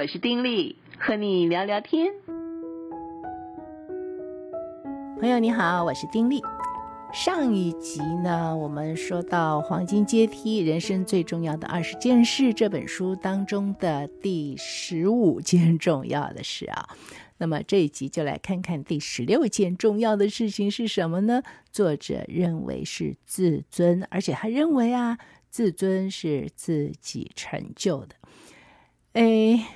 我是丁力，和你聊聊天。朋友你好，我是丁力。上一集呢，我们说到《黄金阶梯：人生最重要的二十件事》这本书当中的第十五件重要的事啊。那么这一集就来看看第十六件重要的事情是什么呢？作者认为是自尊，而且他认为啊，自尊是自己成就的。哎。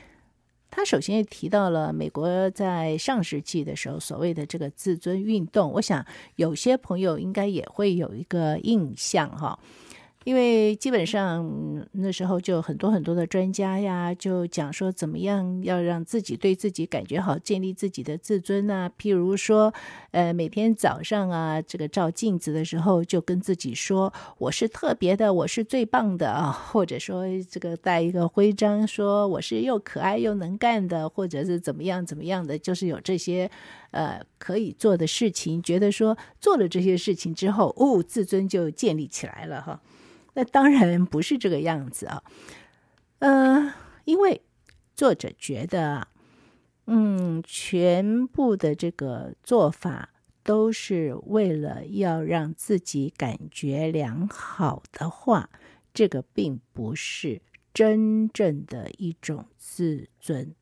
他首先也提到了美国在上世纪的时候所谓的这个自尊运动，我想有些朋友应该也会有一个印象哈。因为基本上那时候就很多很多的专家呀，就讲说怎么样要让自己对自己感觉好，建立自己的自尊啊。譬如说，呃，每天早上啊，这个照镜子的时候，就跟自己说我是特别的，我是最棒的啊。或者说，这个带一个徽章，说我是又可爱又能干的，或者是怎么样怎么样的，就是有这些呃可以做的事情，觉得说做了这些事情之后，哦，自尊就建立起来了哈。那当然不是这个样子啊，呃，因为作者觉得，嗯，全部的这个做法都是为了要让自己感觉良好的话，这个并不是真正的一种自尊。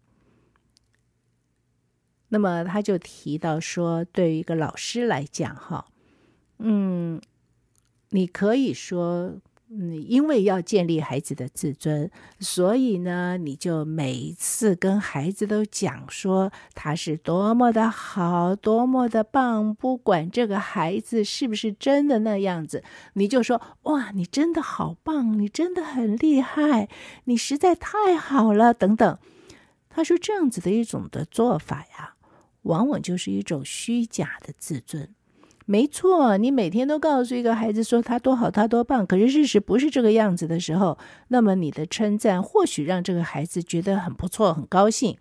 那么他就提到说，对于一个老师来讲，哈，嗯，你可以说。嗯，因为要建立孩子的自尊，所以呢，你就每一次跟孩子都讲说他是多么的好，多么的棒，不管这个孩子是不是真的那样子，你就说哇，你真的好棒，你真的很厉害，你实在太好了，等等。他说这样子的一种的做法呀，往往就是一种虚假的自尊。没错，你每天都告诉一个孩子说他多好，他多棒，可是事实不是这个样子的时候，那么你的称赞或许让这个孩子觉得很不错，很高兴，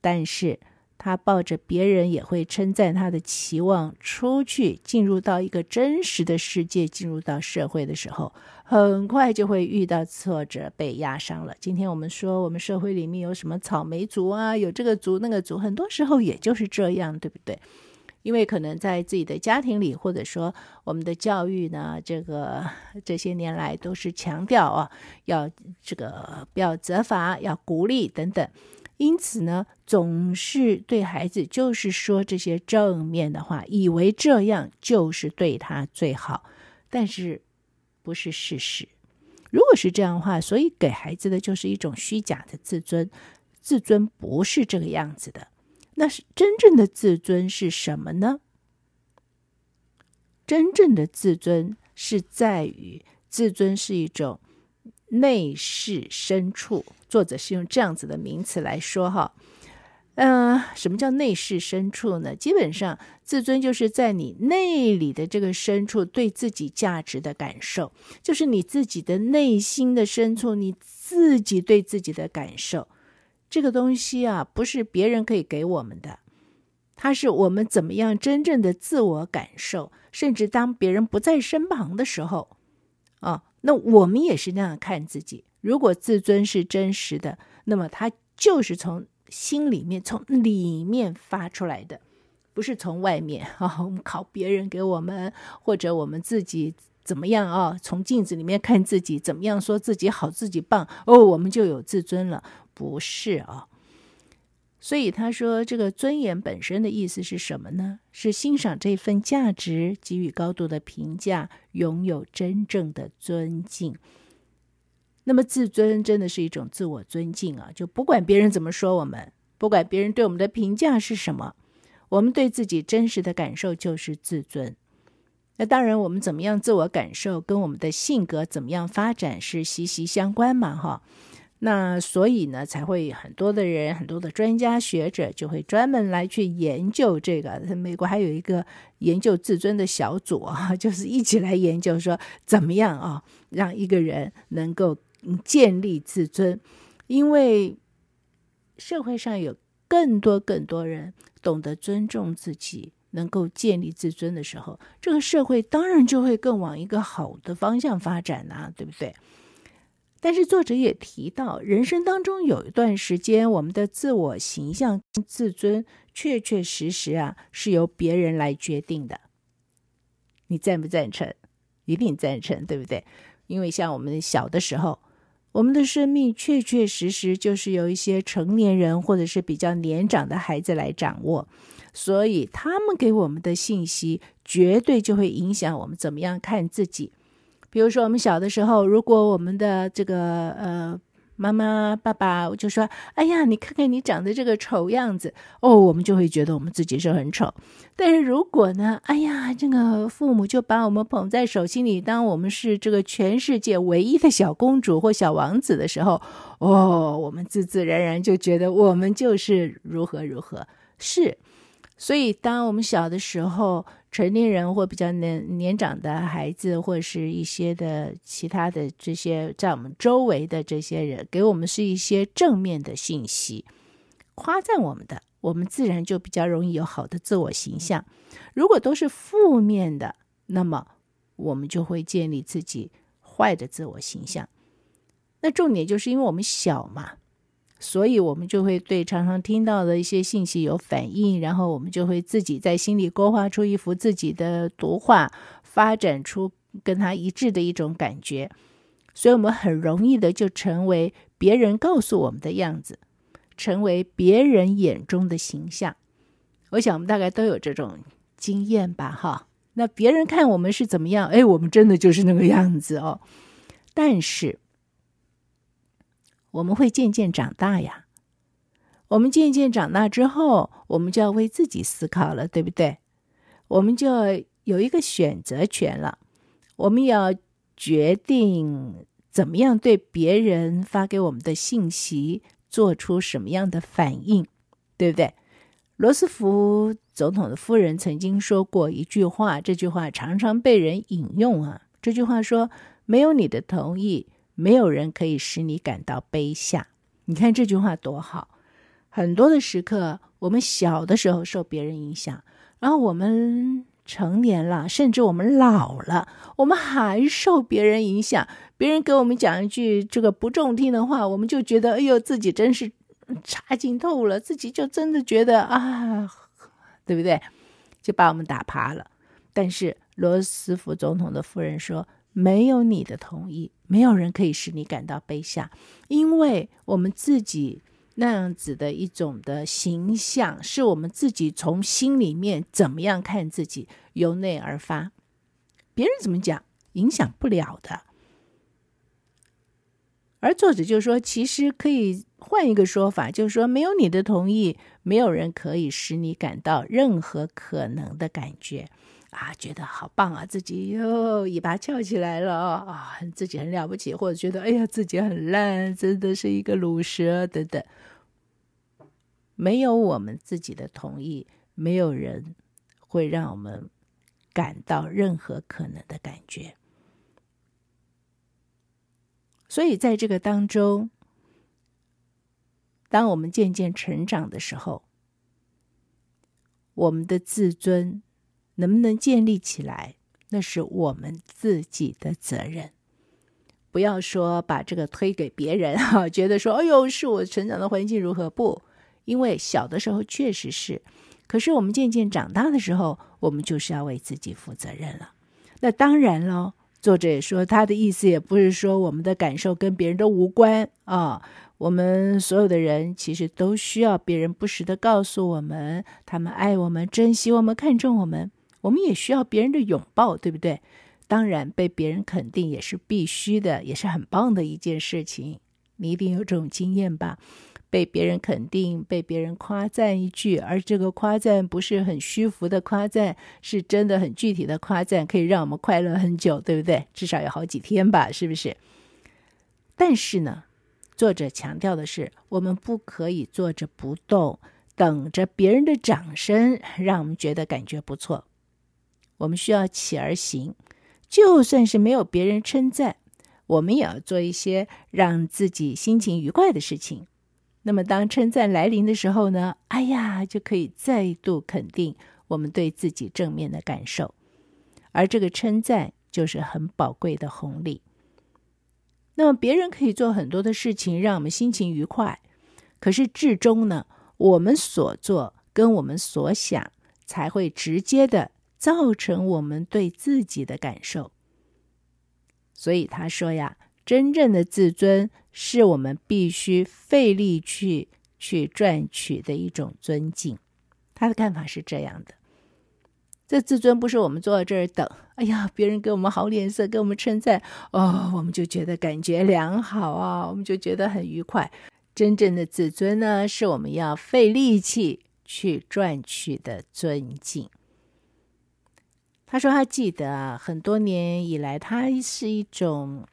但是他抱着别人也会称赞他的期望出去，进入到一个真实的世界，进入到社会的时候，很快就会遇到挫折，被压伤了。今天我们说，我们社会里面有什么草莓族啊，有这个族那个族，很多时候也就是这样，对不对？因为可能在自己的家庭里，或者说我们的教育呢，这个这些年来都是强调啊，要这个不要责罚，要鼓励等等。因此呢，总是对孩子就是说这些正面的话，以为这样就是对他最好，但是不是事实。如果是这样的话，所以给孩子的就是一种虚假的自尊，自尊不是这个样子的。那是真正的自尊是什么呢？真正的自尊是在于，自尊是一种内视深处。作者是用这样子的名词来说哈，嗯、呃，什么叫内视深处呢？基本上，自尊就是在你内里的这个深处对自己价值的感受，就是你自己的内心的深处，你自己对自己的感受。这个东西啊，不是别人可以给我们的，它是我们怎么样真正的自我感受，甚至当别人不在身旁的时候，啊，那我们也是那样看自己。如果自尊是真实的，那么它就是从心里面、从里面发出来的，不是从外面 啊。我们靠别人给我们，或者我们自己怎么样啊？从镜子里面看自己怎么样，说自己好、自己棒哦，我们就有自尊了。不是啊，所以他说这个尊严本身的意思是什么呢？是欣赏这份价值，给予高度的评价，拥有真正的尊敬。那么自尊真的是一种自我尊敬啊！就不管别人怎么说我们，不管别人对我们的评价是什么，我们对自己真实的感受就是自尊。那当然，我们怎么样自我感受，跟我们的性格怎么样发展是息息相关嘛，哈。那所以呢，才会很多的人，很多的专家学者就会专门来去研究这个。美国还有一个研究自尊的小组啊，就是一起来研究说怎么样啊，让一个人能够建立自尊。因为社会上有更多更多人懂得尊重自己，能够建立自尊的时候，这个社会当然就会更往一个好的方向发展呐，对不对？但是作者也提到，人生当中有一段时间，我们的自我形象、自尊，确确实实啊，是由别人来决定的。你赞不赞成？一定赞成，对不对？因为像我们小的时候，我们的生命确确实实就是由一些成年人或者是比较年长的孩子来掌握，所以他们给我们的信息，绝对就会影响我们怎么样看自己。比如说，我们小的时候，如果我们的这个呃妈妈、爸爸就说：“哎呀，你看看你长得这个丑样子哦”，我们就会觉得我们自己是很丑。但是如果呢，哎呀，这个父母就把我们捧在手心里，当我们是这个全世界唯一的小公主或小王子的时候，哦，我们自自然然就觉得我们就是如何如何。是，所以当我们小的时候。成年人或比较年年长的孩子，或是一些的其他的这些在我们周围的这些人，给我们是一些正面的信息，夸赞我们的，我们自然就比较容易有好的自我形象。如果都是负面的，那么我们就会建立自己坏的自我形象。那重点就是因为我们小嘛。所以，我们就会对常常听到的一些信息有反应，然后我们就会自己在心里勾画出一幅自己的图画，发展出跟他一致的一种感觉。所以，我们很容易的就成为别人告诉我们的样子，成为别人眼中的形象。我想，我们大概都有这种经验吧？哈，那别人看我们是怎么样？哎，我们真的就是那个样子哦。但是，我们会渐渐长大呀，我们渐渐长大之后，我们就要为自己思考了，对不对？我们就有一个选择权了，我们要决定怎么样对别人发给我们的信息做出什么样的反应，对不对？罗斯福总统的夫人曾经说过一句话，这句话常常被人引用啊。这句话说：“没有你的同意。”没有人可以使你感到卑下。你看这句话多好！很多的时刻，我们小的时候受别人影响，然后我们成年了，甚至我们老了，我们还受别人影响。别人给我们讲一句这个不中听的话，我们就觉得哎呦，自己真是差劲透了，自己就真的觉得啊，对不对？就把我们打趴了。但是罗斯福总统的夫人说。没有你的同意，没有人可以使你感到卑下，因为我们自己那样子的一种的形象，是我们自己从心里面怎么样看自己，由内而发，别人怎么讲影响不了的。而作者就说，其实可以换一个说法，就是说，没有你的同意，没有人可以使你感到任何可能的感觉。啊，觉得好棒啊，自己又尾巴翘起来了啊，自己很了不起，或者觉得哎呀，自己很烂，真的是一个鲁蛇等等。没有我们自己的同意，没有人会让我们感到任何可能的感觉。所以在这个当中，当我们渐渐成长的时候，我们的自尊。能不能建立起来，那是我们自己的责任。不要说把这个推给别人哈，觉得说，哎呦，是我成长的环境如何？不，因为小的时候确实是，可是我们渐渐长大的时候，我们就是要为自己负责任了。那当然喽，作者也说，他的意思也不是说我们的感受跟别人都无关啊。我们所有的人其实都需要别人不时的告诉我们，他们爱我们、珍惜我们、看重我们。我们也需要别人的拥抱，对不对？当然，被别人肯定也是必须的，也是很棒的一件事情。你一定有这种经验吧？被别人肯定，被别人夸赞一句，而这个夸赞不是很虚浮的夸赞，是真的很具体的夸赞，可以让我们快乐很久，对不对？至少有好几天吧，是不是？但是呢，作者强调的是，我们不可以坐着不动，等着别人的掌声，让我们觉得感觉不错。我们需要起而行，就算是没有别人称赞，我们也要做一些让自己心情愉快的事情。那么，当称赞来临的时候呢？哎呀，就可以再度肯定我们对自己正面的感受，而这个称赞就是很宝贵的红利。那么别人可以做很多的事情，让我们心情愉快。可是至终呢，我们所做跟我们所想，才会直接的造成我们对自己的感受。所以他说呀，真正的自尊是我们必须费力去去赚取的一种尊敬。他的看法是这样的。这自尊不是我们坐在这儿等，哎呀，别人给我们好脸色，给我们称赞，哦，我们就觉得感觉良好啊，我们就觉得很愉快。真正的自尊呢，是我们要费力气去赚取的尊敬。他说他记得啊，很多年以来，他是一种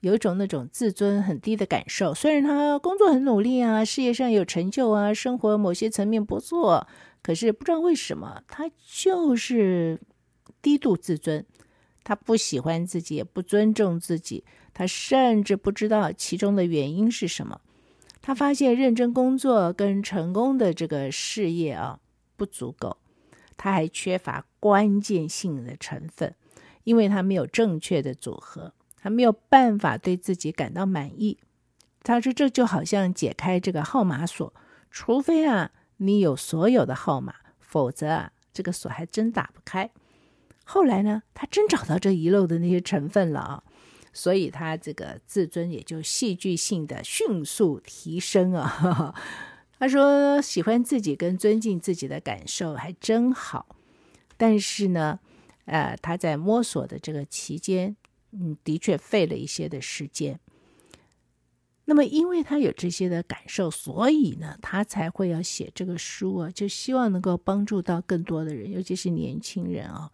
有一种那种自尊很低的感受。虽然他工作很努力啊，事业上有成就啊，生活某些层面不错。可是不知道为什么，他就是低度自尊，他不喜欢自己，也不尊重自己，他甚至不知道其中的原因是什么。他发现认真工作跟成功的这个事业啊不足够，他还缺乏关键性的成分，因为他没有正确的组合，他没有办法对自己感到满意。他说这就好像解开这个号码锁，除非啊。你有所有的号码，否则啊，这个锁还真打不开。后来呢，他真找到这遗漏的那些成分了啊，所以他这个自尊也就戏剧性的迅速提升啊。他说喜欢自己跟尊敬自己的感受还真好，但是呢，呃，他在摸索的这个期间，嗯，的确费了一些的时间。那么，因为他有这些的感受，所以呢，他才会要写这个书啊，就希望能够帮助到更多的人，尤其是年轻人啊。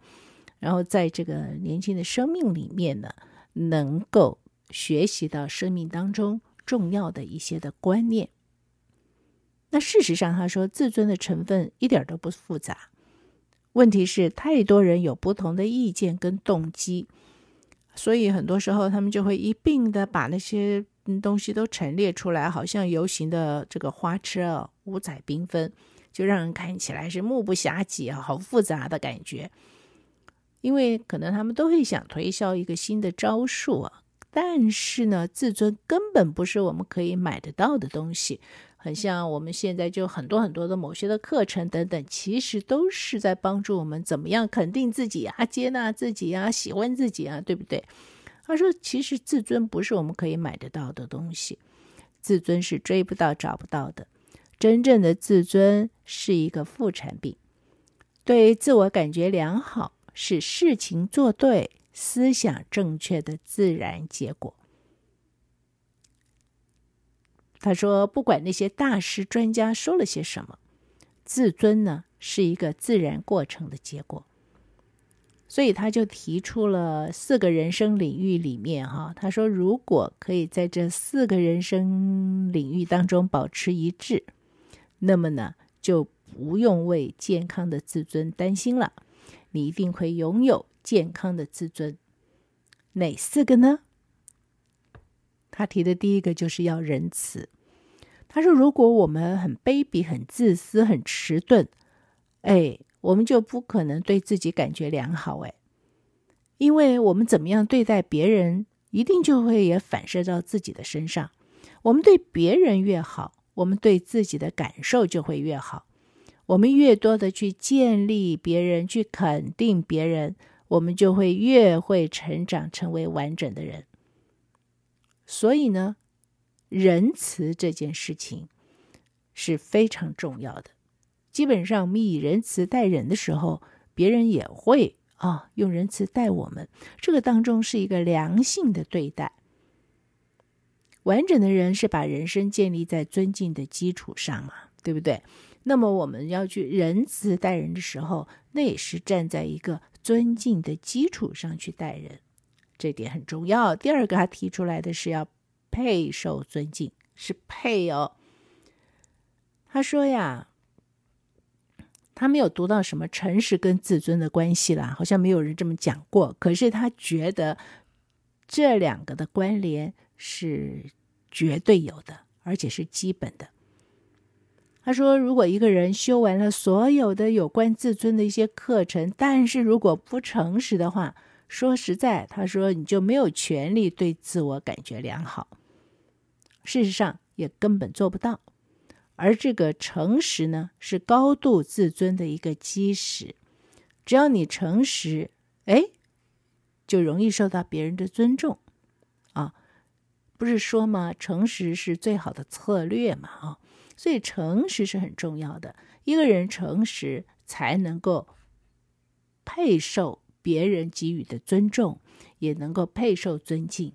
然后，在这个年轻的生命里面呢，能够学习到生命当中重要的一些的观念。那事实上，他说自尊的成分一点都不复杂，问题是太多人有不同的意见跟动机，所以很多时候他们就会一并的把那些。东西都陈列出来，好像游行的这个花车，五彩缤纷，就让人看起来是目不暇接啊，好复杂的感觉。因为可能他们都会想推销一个新的招数啊，但是呢，自尊根本不是我们可以买得到的东西。很像我们现在就很多很多的某些的课程等等，其实都是在帮助我们怎么样肯定自己啊，接纳自己啊，喜欢自己啊，对不对？他说：“其实自尊不是我们可以买得到的东西，自尊是追不到、找不到的。真正的自尊是一个副产品，对自我感觉良好，是事情做对、思想正确的自然结果。”他说：“不管那些大师、专家说了些什么，自尊呢，是一个自然过程的结果。”所以他就提出了四个人生领域里面，哈，他说如果可以在这四个人生领域当中保持一致，那么呢，就不用为健康的自尊担心了。你一定会拥有健康的自尊。哪四个呢？他提的第一个就是要仁慈。他说，如果我们很卑鄙、很自私、很迟钝，哎。我们就不可能对自己感觉良好哎，因为我们怎么样对待别人，一定就会也反射到自己的身上。我们对别人越好，我们对自己的感受就会越好。我们越多的去建立别人，去肯定别人，我们就会越会成长，成为完整的人。所以呢，仁慈这件事情是非常重要的。基本上，我们以仁慈待人的时候，别人也会啊用仁慈待我们。这个当中是一个良性的对待。完整的人是把人生建立在尊敬的基础上嘛，对不对？那么我们要去仁慈待人的时候，那也是站在一个尊敬的基础上去待人，这点很重要。第二个他提出来的是要配受尊敬，是配哦。他说呀。他没有读到什么诚实跟自尊的关系啦，好像没有人这么讲过。可是他觉得这两个的关联是绝对有的，而且是基本的。他说，如果一个人修完了所有的有关自尊的一些课程，但是如果不诚实的话，说实在，他说你就没有权利对自我感觉良好。事实上，也根本做不到。而这个诚实呢，是高度自尊的一个基石。只要你诚实，哎，就容易受到别人的尊重啊。不是说吗？诚实是最好的策略嘛，啊，所以诚实是很重要的。一个人诚实，才能够配受别人给予的尊重，也能够配受尊敬。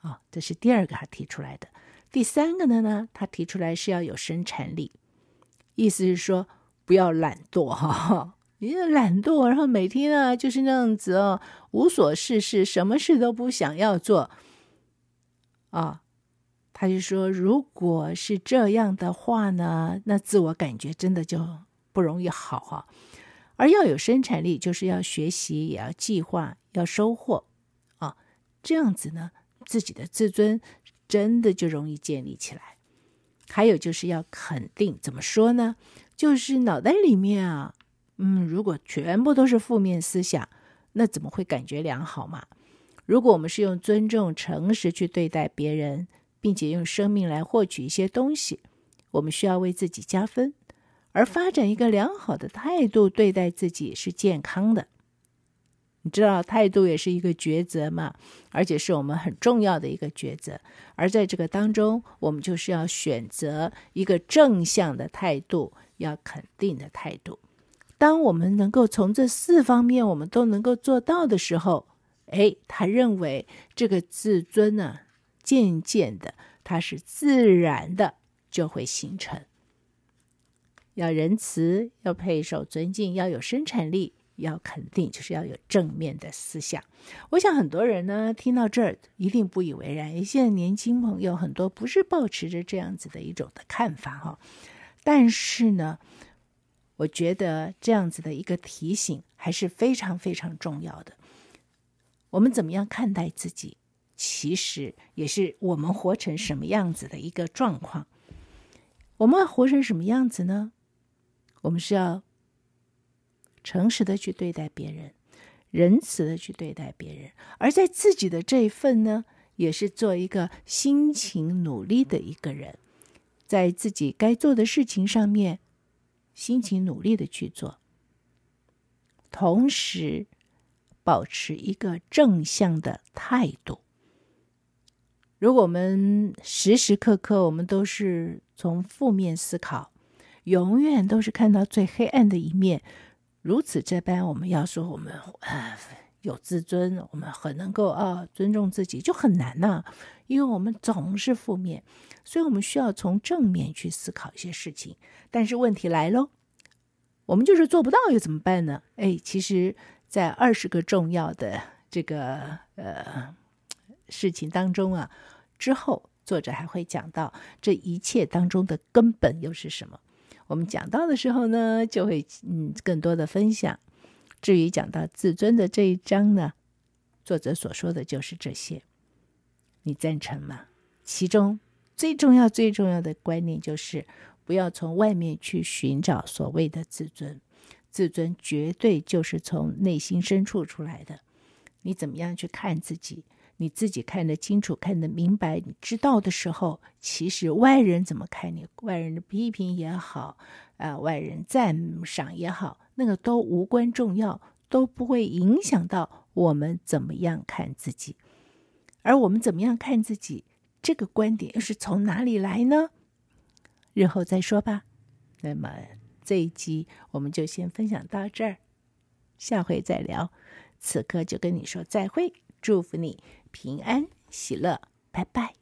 啊、这是第二个他提出来的。第三个呢？呢，他提出来是要有生产力，意思是说不要懒惰哈。你懒惰，然后每天啊就是那样子哦，无所事事，什么事都不想要做。啊、他就说，如果是这样的话呢，那自我感觉真的就不容易好哈。而要有生产力，就是要学习，也要计划，要收获啊。这样子呢，自己的自尊真的就容易建立起来。还有就是要肯定，怎么说呢？就是脑袋里面啊，嗯，如果全部都是负面思想，那怎么会感觉良好嘛？如果我们是用尊重、诚实去对待别人，并且用生命来获取一些东西，我们需要为自己加分。而发展一个良好的态度对待自己是健康的，你知道态度也是一个抉择嘛，而且是我们很重要的一个抉择。而在这个当中，我们就是要选择一个正向的态度，要肯定的态度。当我们能够从这四方面我们都能够做到的时候，哎，他认为这个自尊呢，渐渐的它是自然的就会形成。要仁慈，要配受尊敬，要有生产力，要肯定，就是要有正面的思想。我想很多人呢听到这儿一定不以为然。现在年轻朋友很多不是抱持着这样子的一种的看法哈，但是呢，我觉得这样子的一个提醒还是非常非常重要的。我们怎么样看待自己，其实也是我们活成什么样子的一个状况。我们要活成什么样子呢？我们是要诚实的去对待别人，仁慈的去对待别人，而在自己的这一份呢，也是做一个辛勤努力的一个人，在自己该做的事情上面辛勤努力的去做，同时保持一个正向的态度。如果我们时时刻刻我们都是从负面思考，永远都是看到最黑暗的一面，如此这般，我们要说我们呃有自尊，我们很能够啊、尊重自己，就很难呐、啊，因为我们总是负面，所以我们需要从正面去思考一些事情。但是问题来喽，我们就是做不到，又怎么办呢？哎，其实，在二十个重要的这个呃事情当中啊，之后作者还会讲到这一切当中的根本又是什么。我们讲到的时候呢，就会嗯更多的分享。至于讲到自尊的这一章呢，作者所说的就是这些，你赞成吗？其中最重要、最重要的观念就是不要从外面去寻找所谓的自尊，自尊绝对就是从内心深处出来的。你怎么样去看自己？你自己看得清楚、看得明白、你知道的时候，其实外人怎么看你，外人的批评也好，啊、外人赞赏也好，那个都无关重要，都不会影响到我们怎么样看自己。而我们怎么样看自己，这个观点又是从哪里来呢？日后再说吧。那么这一集我们就先分享到这儿，下回再聊。此刻就跟你说再会，祝福你。平安喜乐，拜拜。